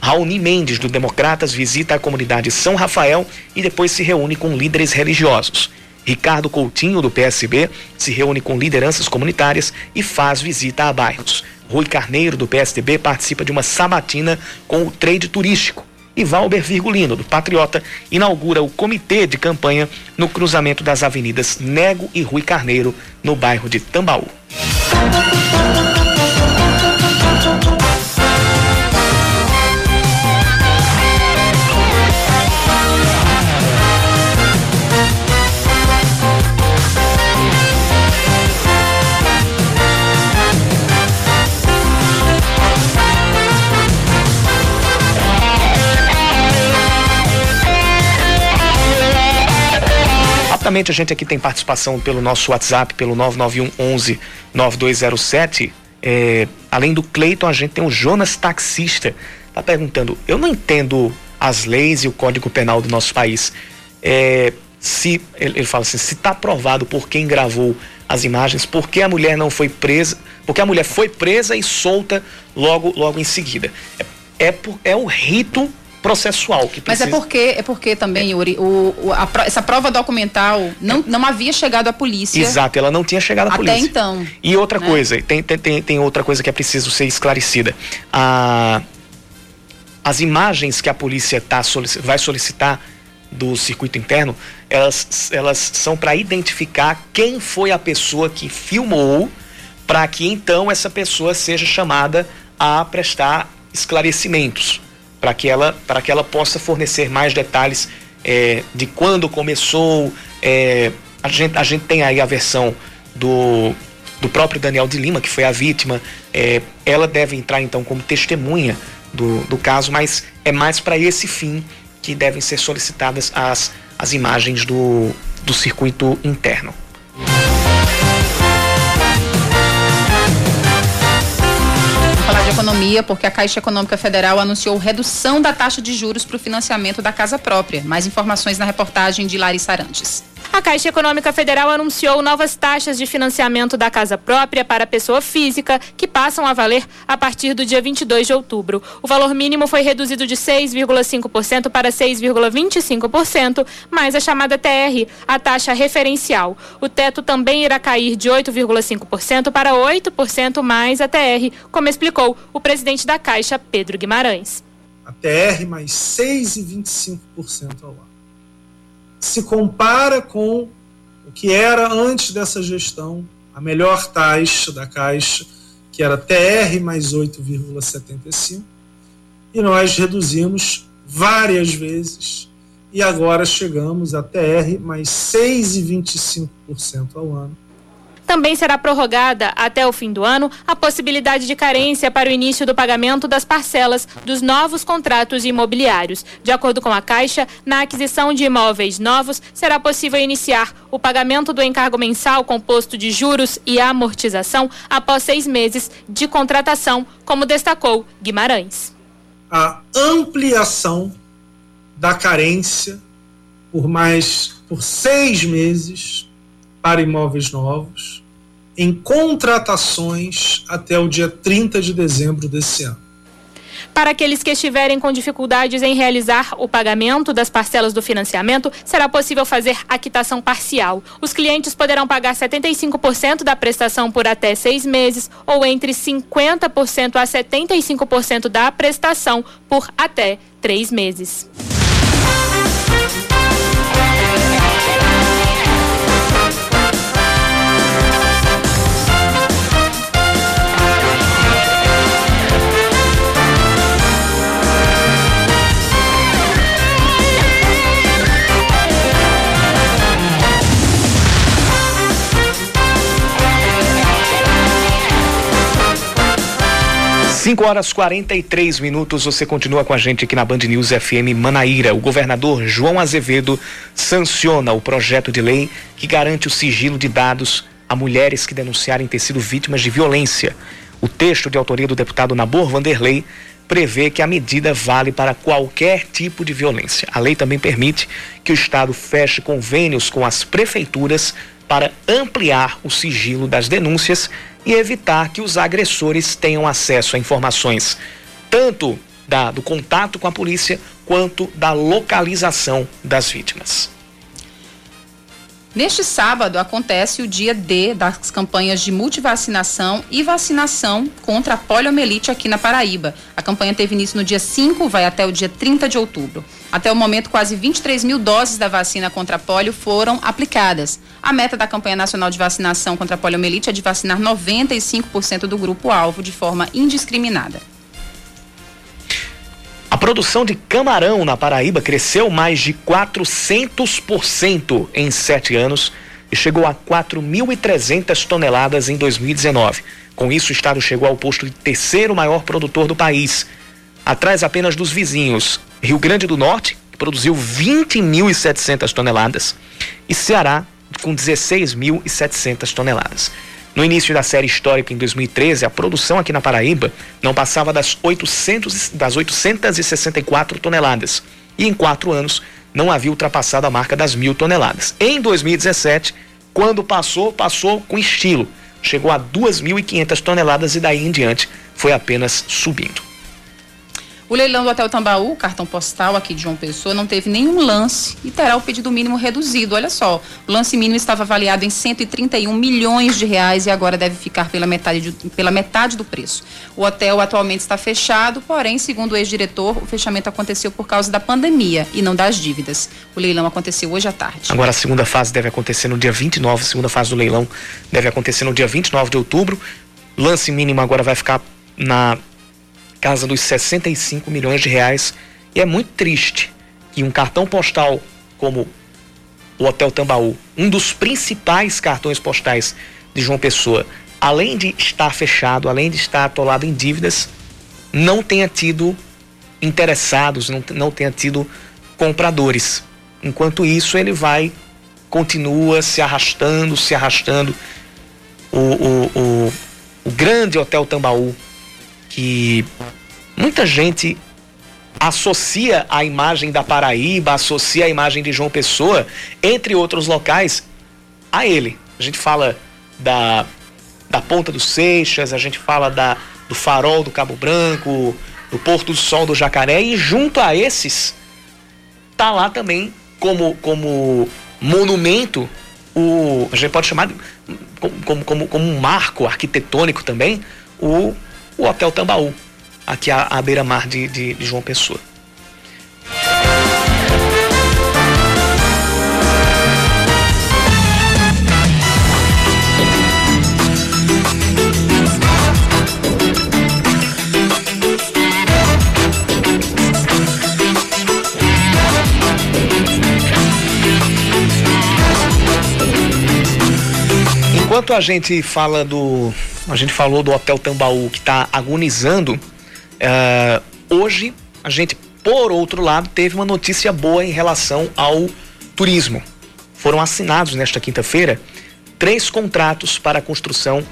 Raoni Mendes, do Democratas, visita a comunidade São Rafael e depois se reúne com líderes religiosos. Ricardo Coutinho, do PSB, se reúne com lideranças comunitárias e faz visita a bairros. Rui Carneiro, do PSDB, participa de uma sabatina com o trade turístico e Valber Virgulino, do Patriota, inaugura o comitê de campanha no cruzamento das avenidas Nego e Rui Carneiro, no bairro de Tambaú. Rapidamente, a gente aqui tem participação pelo nosso WhatsApp, pelo 991 11 9207. É, além do Cleiton, a gente tem o Jonas Taxista. Tá perguntando, eu não entendo as leis e o Código Penal do nosso país. É, se ele, fala assim, se está provado por quem gravou as imagens, por que a mulher não foi presa, porque a mulher foi presa e solta logo logo em seguida. É, é, é o rito processual que precisa... Mas é porque é porque também, Yuri, o, o a, essa prova documental não, não havia chegado à polícia. Exato, ela não tinha chegado à até polícia. Até então. E outra né? coisa, tem, tem, tem outra coisa que é preciso ser esclarecida. A, as imagens que a polícia tá solic, vai solicitar do circuito interno, elas, elas são para identificar quem foi a pessoa que filmou, para que então essa pessoa seja chamada a prestar esclarecimentos para que ela que ela possa fornecer mais detalhes é, de quando começou. É, a, gente, a gente tem aí a versão do, do próprio Daniel de Lima, que foi a vítima. É, ela deve entrar então como testemunha do, do caso, mas é mais para esse fim que devem ser solicitadas as, as imagens do, do circuito interno. Economia, porque a Caixa Econômica Federal anunciou redução da taxa de juros para o financiamento da casa própria. Mais informações na reportagem de Larissa Arantes. A Caixa Econômica Federal anunciou novas taxas de financiamento da casa própria para pessoa física, que passam a valer a partir do dia 22 de outubro. O valor mínimo foi reduzido de 6,5% para 6,25%, mais a chamada TR, a taxa referencial. O teto também irá cair de 8,5% para 8% mais a TR, como explicou o presidente da Caixa, Pedro Guimarães. A TR mais 6,25% ao ano se compara com o que era antes dessa gestão, a melhor taxa da Caixa, que era TR mais 8,75, e nós reduzimos várias vezes e agora chegamos a TR mais 6,25% ao ano, Também será prorrogada até o fim do ano a possibilidade de carência para o início do pagamento das parcelas dos novos contratos imobiliários. De acordo com a Caixa, na aquisição de imóveis novos, será possível iniciar o pagamento do encargo mensal composto de juros e amortização após seis meses de contratação, como destacou Guimarães. A ampliação da carência por mais por seis meses para imóveis novos em contratações até o dia 30 de dezembro desse ano. Para aqueles que estiverem com dificuldades em realizar o pagamento das parcelas do financiamento, será possível fazer a quitação parcial. Os clientes poderão pagar 75% da prestação por até seis meses ou entre 50% a 75% da prestação por até três meses. 5 horas 43 minutos, você continua com a gente aqui na Band News FM Manaíra. O governador João Azevedo sanciona o projeto de lei que garante o sigilo de dados a mulheres que denunciarem ter sido vítimas de violência. O texto de autoria do deputado Nabor Vanderlei prevê que a medida vale para qualquer tipo de violência. A lei também permite que o Estado feche convênios com as prefeituras para ampliar o sigilo das denúncias e evitar que os agressores tenham acesso a informações tanto da, do contato com a polícia quanto da localização das vítimas. Neste sábado acontece o dia D das campanhas de multivacinação e vacinação contra a poliomielite aqui na Paraíba. A campanha teve início no dia 5, vai até o dia 30 de outubro. Até o momento, quase 23 mil doses da vacina contra a polio foram aplicadas. A meta da campanha nacional de vacinação contra a poliomielite é de vacinar 95% do grupo-alvo de forma indiscriminada. A produção de camarão na Paraíba cresceu mais de 400% em sete anos e chegou a 4.300 toneladas em 2019. Com isso, o estado chegou ao posto de terceiro maior produtor do país, atrás apenas dos vizinhos Rio Grande do Norte, que produziu 20.700 toneladas, e Ceará, com 16.700 toneladas. No início da série histórica, em 2013, a produção aqui na Paraíba não passava das, 800, das 864 toneladas. E em quatro anos não havia ultrapassado a marca das mil toneladas. Em 2017, quando passou, passou com estilo. Chegou a 2.500 toneladas e daí em diante foi apenas subindo. O leilão do Hotel Tambaú, cartão postal aqui de João Pessoa, não teve nenhum lance e terá o pedido mínimo reduzido. Olha só, o lance mínimo estava avaliado em 131 milhões de reais e agora deve ficar pela metade, de, pela metade do preço. O hotel atualmente está fechado, porém, segundo o ex-diretor, o fechamento aconteceu por causa da pandemia e não das dívidas. O leilão aconteceu hoje à tarde. Agora a segunda fase deve acontecer no dia 29, a segunda fase do leilão deve acontecer no dia 29 de outubro. Lance mínimo agora vai ficar na casa dos 65 milhões de reais. E é muito triste que um cartão postal como o Hotel Tambaú, um dos principais cartões postais de João Pessoa, além de estar fechado, além de estar atolado em dívidas, não tenha tido interessados, não, não tenha tido compradores. Enquanto isso, ele vai, continua se arrastando, se arrastando. O, o, o, o grande Hotel Tambaú, que muita gente associa a imagem da Paraíba, associa a imagem de João Pessoa, entre outros locais, a ele. A gente fala da, da Ponta dos Seixas, a gente fala da, do Farol do Cabo Branco, do Porto do Sol do Jacaré, e junto a esses, tá lá também como, como monumento, o, a gente pode chamar de, como, como, como um marco arquitetônico também, o o Hotel Tambaú, aqui à, à beira-mar de, de, de João Pessoa. Enquanto a gente fala do a gente falou do Hotel Tambaú que está agonizando, uh, hoje a gente, por outro lado, teve uma notícia boa em relação ao turismo. Foram assinados nesta quinta-feira três contratos para a construção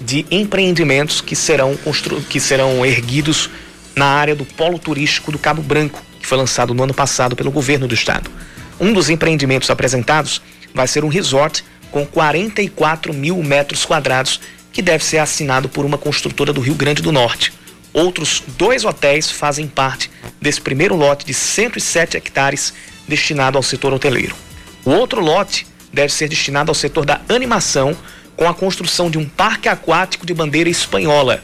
de empreendimentos que serão, constru... que serão erguidos na área do Polo Turístico do Cabo Branco, que foi lançado no ano passado pelo governo do estado. Um dos empreendimentos apresentados vai ser um resort com 44 mil metros quadrados, que deve ser assinado por uma construtora do Rio Grande do Norte. Outros dois hotéis fazem parte desse primeiro lote de 107 hectares destinado ao setor hoteleiro. O outro lote deve ser destinado ao setor da animação, com a construção de um parque aquático de bandeira espanhola.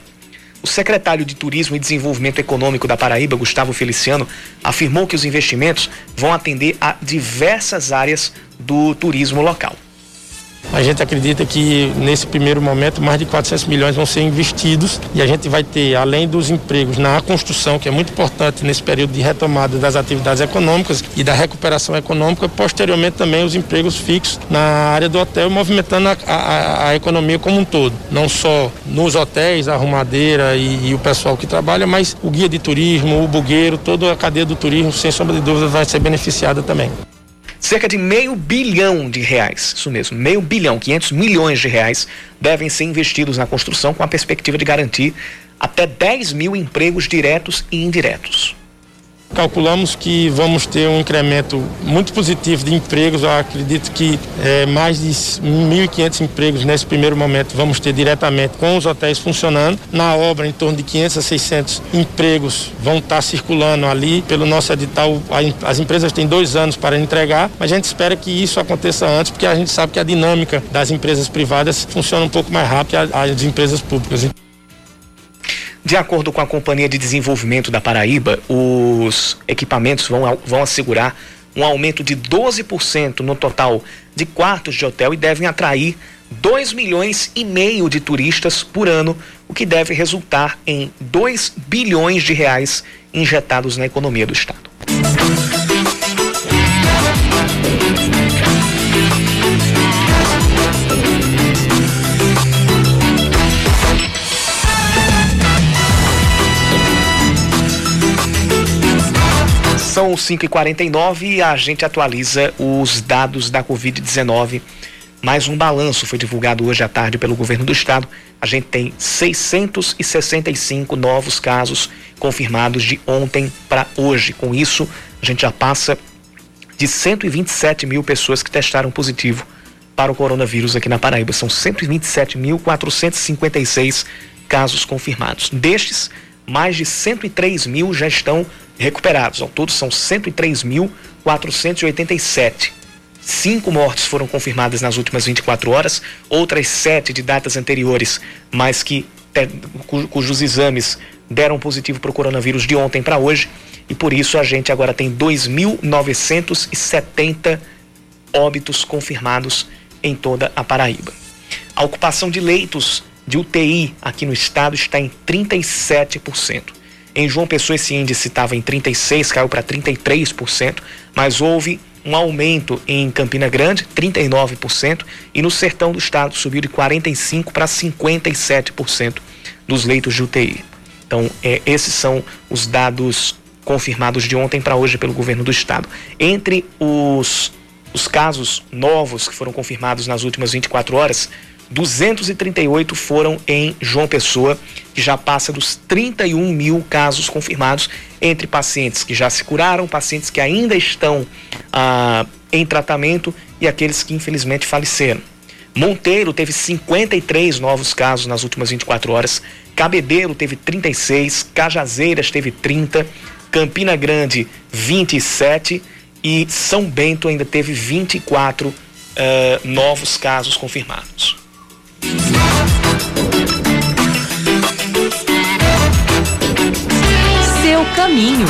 O secretário de Turismo e Desenvolvimento Econômico da Paraíba, Gustavo Feliciano, afirmou que os investimentos vão atender a diversas áreas do turismo local. A gente acredita que nesse primeiro momento mais de 400 milhões vão ser investidos e a gente vai ter, além dos empregos na construção, que é muito importante nesse período de retomada das atividades econômicas e da recuperação econômica, posteriormente também os empregos fixos na área do hotel, movimentando a, a, a economia como um todo. Não só nos hotéis, a arrumadeira e, e o pessoal que trabalha, mas o guia de turismo, o bugueiro, toda a cadeia do turismo, sem sombra de dúvida, vai ser beneficiada também cerca de meio bilhão de reais, isso mesmo, meio bilhão, 500 milhões de reais devem ser investidos na construção com a perspectiva de garantir até 10 mil empregos diretos e indiretos. Calculamos que vamos ter um incremento muito positivo de empregos. Eu acredito que é, mais de 1.500 empregos nesse primeiro momento vamos ter diretamente com os hotéis funcionando. Na obra, em torno de 500 a 600 empregos vão estar circulando ali. Pelo nosso edital, as empresas têm dois anos para entregar, mas a gente espera que isso aconteça antes, porque a gente sabe que a dinâmica das empresas privadas funciona um pouco mais rápido que as empresas públicas. De acordo com a Companhia de Desenvolvimento da Paraíba, os equipamentos vão, vão assegurar um aumento de 12% no total de quartos de hotel e devem atrair 2 milhões e meio de turistas por ano, o que deve resultar em 2 bilhões de reais injetados na economia do estado. São 5h49 e a gente atualiza os dados da Covid-19. Mais um balanço foi divulgado hoje à tarde pelo governo do estado. A gente tem 665 novos casos confirmados de ontem para hoje. Com isso, a gente já passa de 127 mil pessoas que testaram positivo para o coronavírus aqui na Paraíba. São 127.456 casos confirmados. Destes, mais de 103 mil já estão recuperados. Ao todo são 103.487. Cinco mortes foram confirmadas nas últimas 24 horas, outras sete de datas anteriores, mas que cujos exames deram positivo para o coronavírus de ontem para hoje, e por isso a gente agora tem 2.970 óbitos confirmados em toda a Paraíba. A ocupação de leitos de UTI aqui no estado está em 37%. Em João Pessoa esse índice estava em 36, caiu para 33%, mas houve um aumento em Campina Grande, 39%, e no sertão do estado subiu de 45 para 57% dos leitos de UTI. Então, é, esses são os dados confirmados de ontem para hoje pelo governo do estado. Entre os, os casos novos que foram confirmados nas últimas 24 horas, 238 foram em João Pessoa, que já passa dos 31 mil casos confirmados entre pacientes que já se curaram, pacientes que ainda estão ah, em tratamento e aqueles que infelizmente faleceram. Monteiro teve 53 novos casos nas últimas 24 horas, Cabedelo teve 36, Cajazeiras teve 30, Campina Grande 27 e São Bento ainda teve 24 uh, ah, novos casos confirmados. Seu caminho.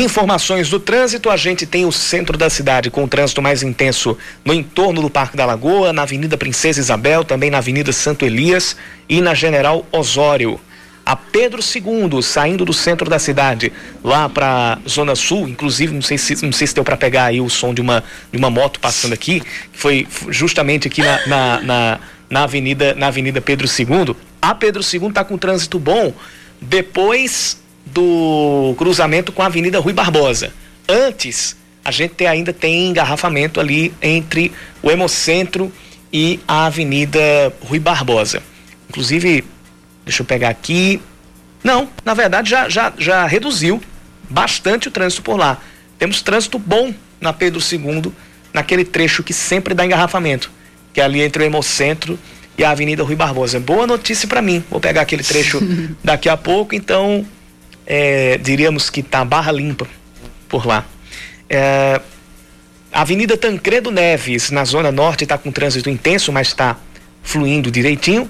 Informações do trânsito, a gente tem o centro da cidade com o trânsito mais intenso no entorno do Parque da Lagoa, na Avenida Princesa Isabel, também na Avenida Santo Elias e na General Osório. A Pedro II, saindo do centro da cidade, lá para Zona Sul, inclusive, não sei se, não sei se deu para pegar aí o som de uma, de uma moto passando aqui, foi justamente aqui na, na, na, na Avenida, na Avenida Pedro II. A Pedro II está com trânsito bom depois do cruzamento com a Avenida Rui Barbosa. Antes, a gente ainda tem engarrafamento ali entre o Hemocentro e a Avenida Rui Barbosa. Inclusive, deixa eu pegar aqui. Não, na verdade já, já, já reduziu bastante o trânsito por lá. Temos trânsito bom na Pedro II, naquele trecho que sempre dá engarrafamento, que é ali entre o Hemocentro e a Avenida Rui Barbosa. Boa notícia para mim. Vou pegar aquele trecho daqui a pouco, então é, diríamos que está barra limpa por lá. É, Avenida Tancredo Neves, na Zona Norte, está com trânsito intenso, mas está fluindo direitinho.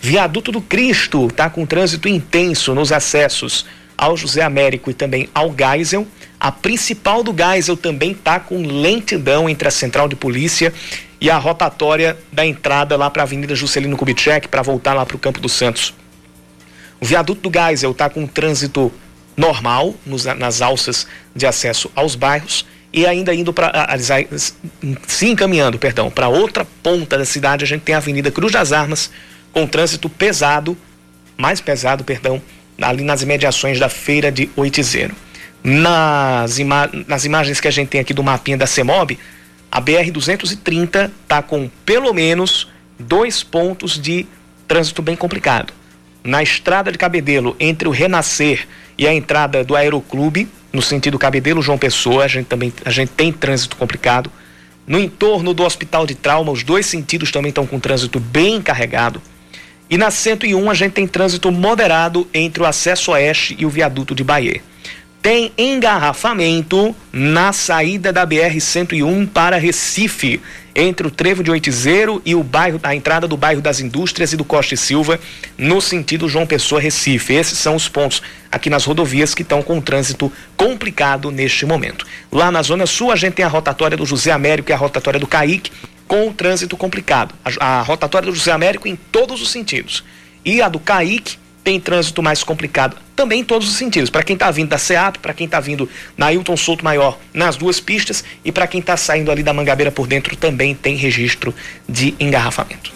Viaduto do Cristo está com trânsito intenso nos acessos ao José Américo e também ao Geisel. A principal do Geisel também está com lentidão entre a central de polícia e a rotatória da entrada lá para a Avenida Juscelino Kubitschek para voltar lá para o Campo dos Santos. O viaduto do Geisel está com trânsito normal nos, nas alças de acesso aos bairros e ainda indo para se encaminhando, perdão, para outra ponta da cidade, a gente tem a Avenida Cruz das Armas com trânsito pesado, mais pesado, perdão, ali nas imediações da feira de Oitizeiro. Nas, ima nas imagens que a gente tem aqui do mapinha da CEMOB, a BR 230 está com pelo menos dois pontos de trânsito bem complicado na estrada de Cabedelo, entre o Renascer e a entrada do Aeroclube, no sentido Cabedelo João Pessoa, a gente também a gente tem trânsito complicado. No entorno do Hospital de Trauma, os dois sentidos também estão com trânsito bem carregado. E na 101 a gente tem trânsito moderado entre o acesso oeste e o viaduto de Bahia tem engarrafamento na saída da BR-101 para Recife, entre o trevo de Oitizeiro e o bairro, a entrada do bairro das Indústrias e do Costa e Silva, no sentido João Pessoa Recife. Esses são os pontos aqui nas rodovias que estão com trânsito complicado neste momento. Lá na Zona Sul, a gente tem a rotatória do José Américo e a rotatória do Caique, com o trânsito complicado. A, a rotatória do José Américo em todos os sentidos. E a do Caique tem trânsito mais complicado, também em todos os sentidos. Para quem está vindo da SEAP, para quem está vindo na Hilton Souto Maior, nas duas pistas, e para quem está saindo ali da Mangabeira por dentro, também tem registro de engarrafamento.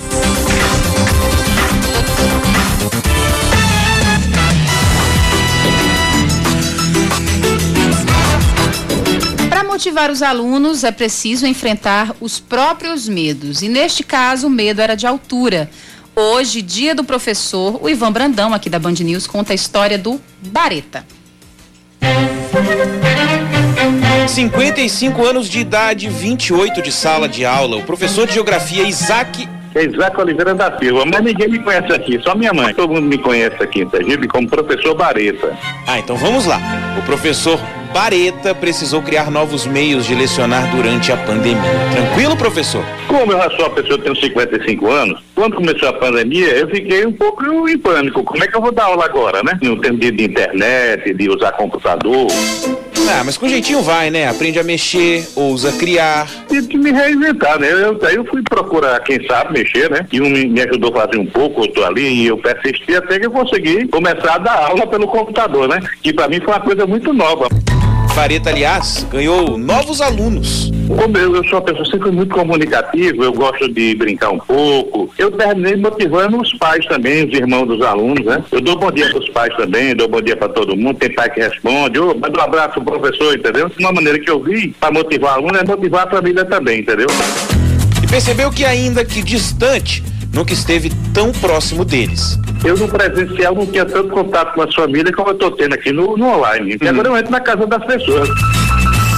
Para motivar os alunos, é preciso enfrentar os próprios medos. E neste caso, o medo era de altura. Hoje, dia do professor, o Ivan Brandão, aqui da Band News, conta a história do Bareta. 55 anos de idade, 28 de sala de aula. O professor de geografia Isaac Isaac Oliveira da Silva, mas ninguém me conhece aqui, só minha mãe. Todo mundo me conhece aqui em Sergipe como professor Bareta. Ah, então vamos lá. O professor Bareta precisou criar novos meios de lecionar durante a pandemia. Tranquilo, professor? Como eu já sou uma pessoa que tenho 55 anos, quando começou a pandemia, eu fiquei um pouco em pânico. Como é que eu vou dar aula agora, né? No tempo de internet, de usar computador. Ah, mas com jeitinho vai, né? Aprende a mexer, ousa criar. E de me reinventar, né? Eu, aí eu fui procurar quem sabe mexer, né? E um me ajudou a fazer um pouco, outro ali, e eu persisti até que eu consegui começar a dar aula pelo computador, né? Que para mim foi uma coisa muito nova. Vareta, aliás, ganhou novos alunos. Como eu, eu sou uma pessoa sempre muito comunicativa, eu gosto de brincar um pouco. Eu terminei motivando os pais também, os irmãos dos alunos, né? Eu dou bom dia para os pais também, dou bom dia para todo mundo. Tem pai que responde, oh, manda um abraço pro professor, entendeu? Uma maneira que eu vi para motivar o aluno é motivar a família também, entendeu? E percebeu que ainda que distante, nunca esteve tão próximo deles. Eu no presencial não tinha tanto contato com a família como eu estou tendo aqui no, no online. E hum. agora eu entro na casa das pessoas.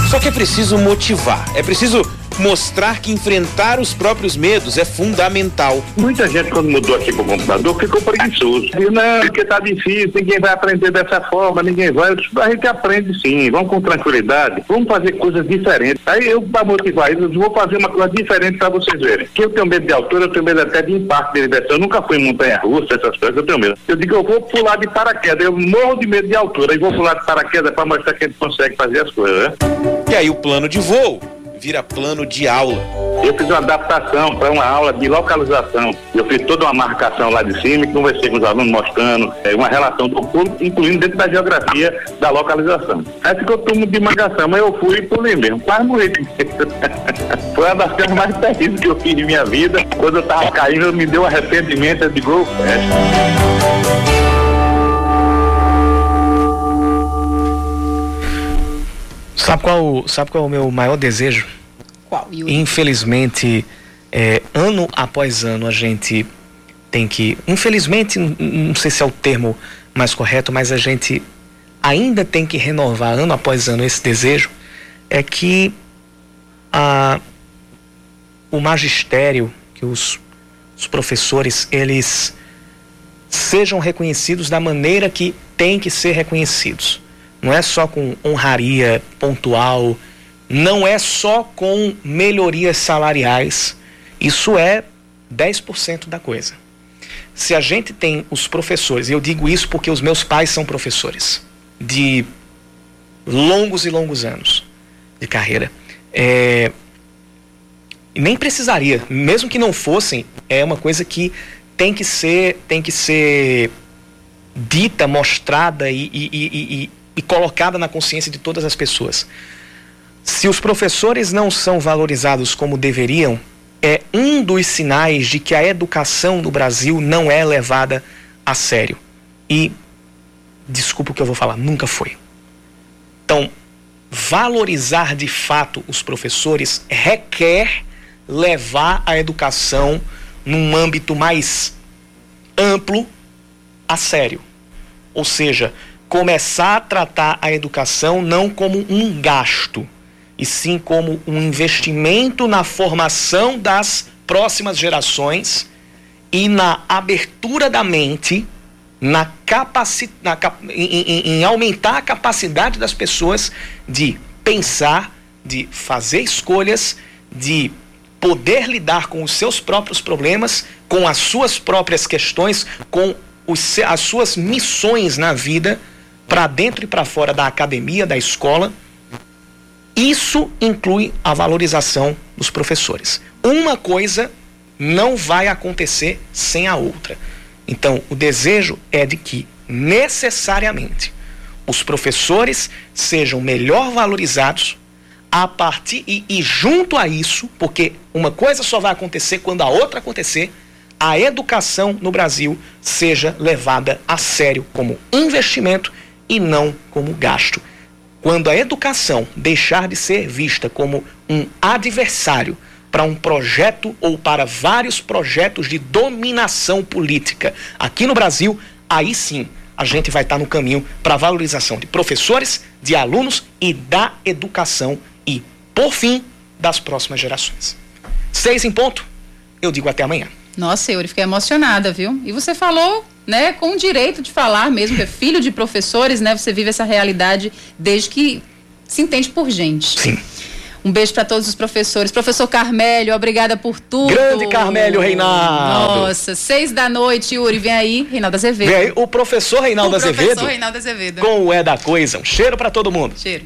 Só que é preciso motivar, é preciso mostrar que enfrentar os próprios medos é fundamental. Muita gente, quando mudou aqui pro computador, ficou preguiçoso. E não, porque tá difícil, ninguém vai aprender dessa forma, ninguém vai. A gente aprende sim, vamos com tranquilidade, vamos fazer coisas diferentes. Aí eu, para motivar eles, vou fazer uma coisa diferente para vocês verem. Que eu tenho medo de altura, eu tenho medo até de impacto de diversão. Eu nunca fui em montanha russa, essas coisas, eu tenho medo. Eu digo, eu vou pular de paraquedas, eu morro de medo de altura, e vou pular de paraquedas para mostrar que a gente consegue fazer as coisas, né? E aí o plano de voo vira plano de aula. Eu fiz uma adaptação para uma aula de localização. Eu fiz toda uma marcação lá de cima e conversei com os alunos mostrando é, uma relação do público, incluindo dentro da geografia da localização. Aí ficou tudo de mangação, mas eu fui e pulei mesmo. Quase morri. Foi uma das coisas mais terríveis que eu fiz em minha vida. Quando eu estava caindo, me deu arrependimento. Eu digo, é. Sabe qual, sabe qual é o meu maior desejo? Qual? Infelizmente, é, ano após ano, a gente tem que. Infelizmente, não sei se é o termo mais correto, mas a gente ainda tem que renovar ano após ano esse desejo. É que a, o magistério, que os, os professores, eles sejam reconhecidos da maneira que tem que ser reconhecidos não é só com honraria pontual, não é só com melhorias salariais. Isso é 10% da coisa. Se a gente tem os professores, e eu digo isso porque os meus pais são professores de longos e longos anos de carreira, é, nem precisaria, mesmo que não fossem, é uma coisa que tem que ser, tem que ser dita, mostrada e, e, e, e colocada na consciência de todas as pessoas. Se os professores não são valorizados como deveriam, é um dos sinais de que a educação no Brasil não é levada a sério. E, desculpa o que eu vou falar, nunca foi. Então, valorizar de fato os professores requer levar a educação num âmbito mais amplo a sério. Ou seja, começar a tratar a educação não como um gasto, e sim como um investimento na formação das próximas gerações e na abertura da mente, na capaci na, em, em, em aumentar a capacidade das pessoas de pensar, de fazer escolhas, de poder lidar com os seus próprios problemas, com as suas próprias questões, com os, as suas missões na vida para dentro e para fora da academia, da escola. Isso inclui a valorização dos professores. Uma coisa não vai acontecer sem a outra. Então, o desejo é de que, necessariamente, os professores sejam melhor valorizados a partir e, e, junto a isso, porque uma coisa só vai acontecer quando a outra acontecer, a educação no Brasil seja levada a sério como investimento e não como gasto. Quando a educação deixar de ser vista como um adversário para um projeto ou para vários projetos de dominação política aqui no Brasil, aí sim a gente vai estar no caminho para a valorização de professores, de alunos e da educação e, por fim, das próximas gerações. Seis em ponto, eu digo até amanhã. Nossa, eu fiquei emocionada, viu? E você falou né, com o direito de falar mesmo, que é filho de professores, né? Você vive essa realidade desde que se entende por gente. Sim. Um beijo para todos os professores. Professor Carmélio, obrigada por tudo. Grande Carmélio Reinaldo. Nossa, seis da noite, Yuri, vem aí, Reinaldo Azevedo. Vem aí o professor Reinaldo o Azevedo. Professor Reinaldo Azevedo. Com o É da Coisa. Um cheiro para todo mundo. Cheiro.